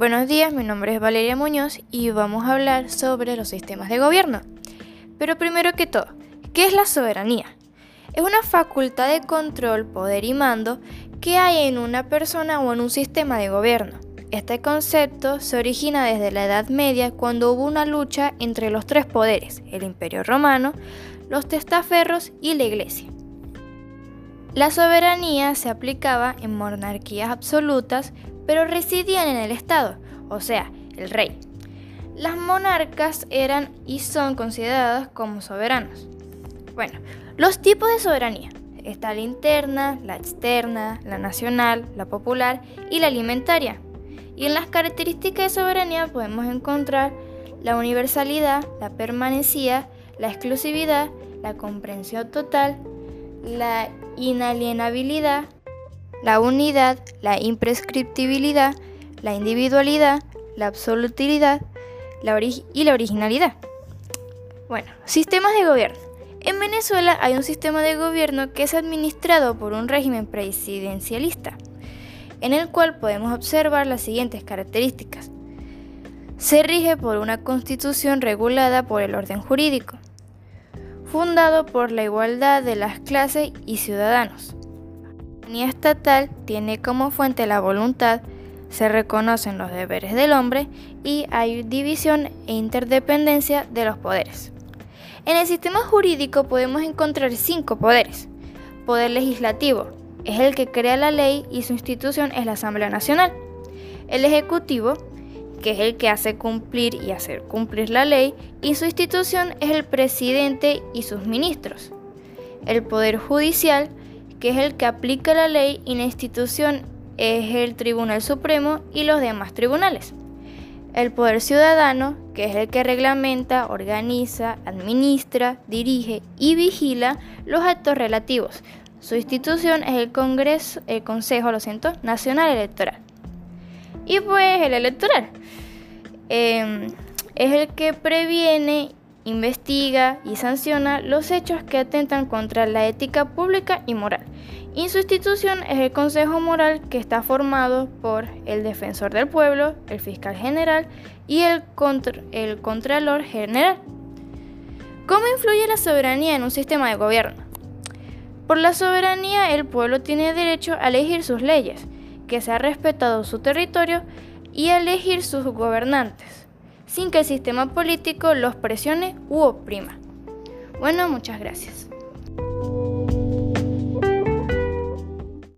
Buenos días, mi nombre es Valeria Muñoz y vamos a hablar sobre los sistemas de gobierno. Pero primero que todo, ¿qué es la soberanía? Es una facultad de control, poder y mando que hay en una persona o en un sistema de gobierno. Este concepto se origina desde la Edad Media cuando hubo una lucha entre los tres poderes, el Imperio Romano, los testaferros y la Iglesia. La soberanía se aplicaba en monarquías absolutas, pero residían en el Estado, o sea, el rey. Las monarcas eran y son consideradas como soberanos. Bueno, los tipos de soberanía. Está la interna, la externa, la nacional, la popular y la alimentaria. Y en las características de soberanía podemos encontrar la universalidad, la permanecía, la exclusividad, la comprensión total, la inalienabilidad, la unidad, la imprescriptibilidad, la individualidad, la absolutilidad y la originalidad. Bueno, sistemas de gobierno. En Venezuela hay un sistema de gobierno que es administrado por un régimen presidencialista en el cual podemos observar las siguientes características. Se rige por una constitución regulada por el orden jurídico, fundado por la igualdad de las clases y ciudadanos. Soberanía estatal tiene como fuente la voluntad, se reconocen los deberes del hombre y hay división e interdependencia de los poderes. En el sistema jurídico podemos encontrar cinco poderes. Poder legislativo, es el que crea la ley y su institución es la Asamblea Nacional. El Ejecutivo, que es el que hace cumplir y hacer cumplir la ley, y su institución es el presidente y sus ministros. El Poder Judicial, que es el que aplica la ley y la institución es el Tribunal Supremo y los demás tribunales. El Poder Ciudadano, que es el que reglamenta, organiza, administra, dirige y vigila los actos relativos, su institución es el Congreso, el Consejo, lo siento, Nacional Electoral. Y pues el electoral em, es el que previene, investiga y sanciona los hechos que atentan contra la ética pública y moral. Y su institución es el Consejo Moral que está formado por el Defensor del Pueblo, el Fiscal General y el, Contralor General. ¿Cómo influye la soberanía en un sistema de gobierno? Por la soberanía, el pueblo tiene derecho a elegir sus leyes, que se respetado su territorio y a elegir sus gobernantes, sin que el sistema político los presione u oprima. Bueno, muchas gracias.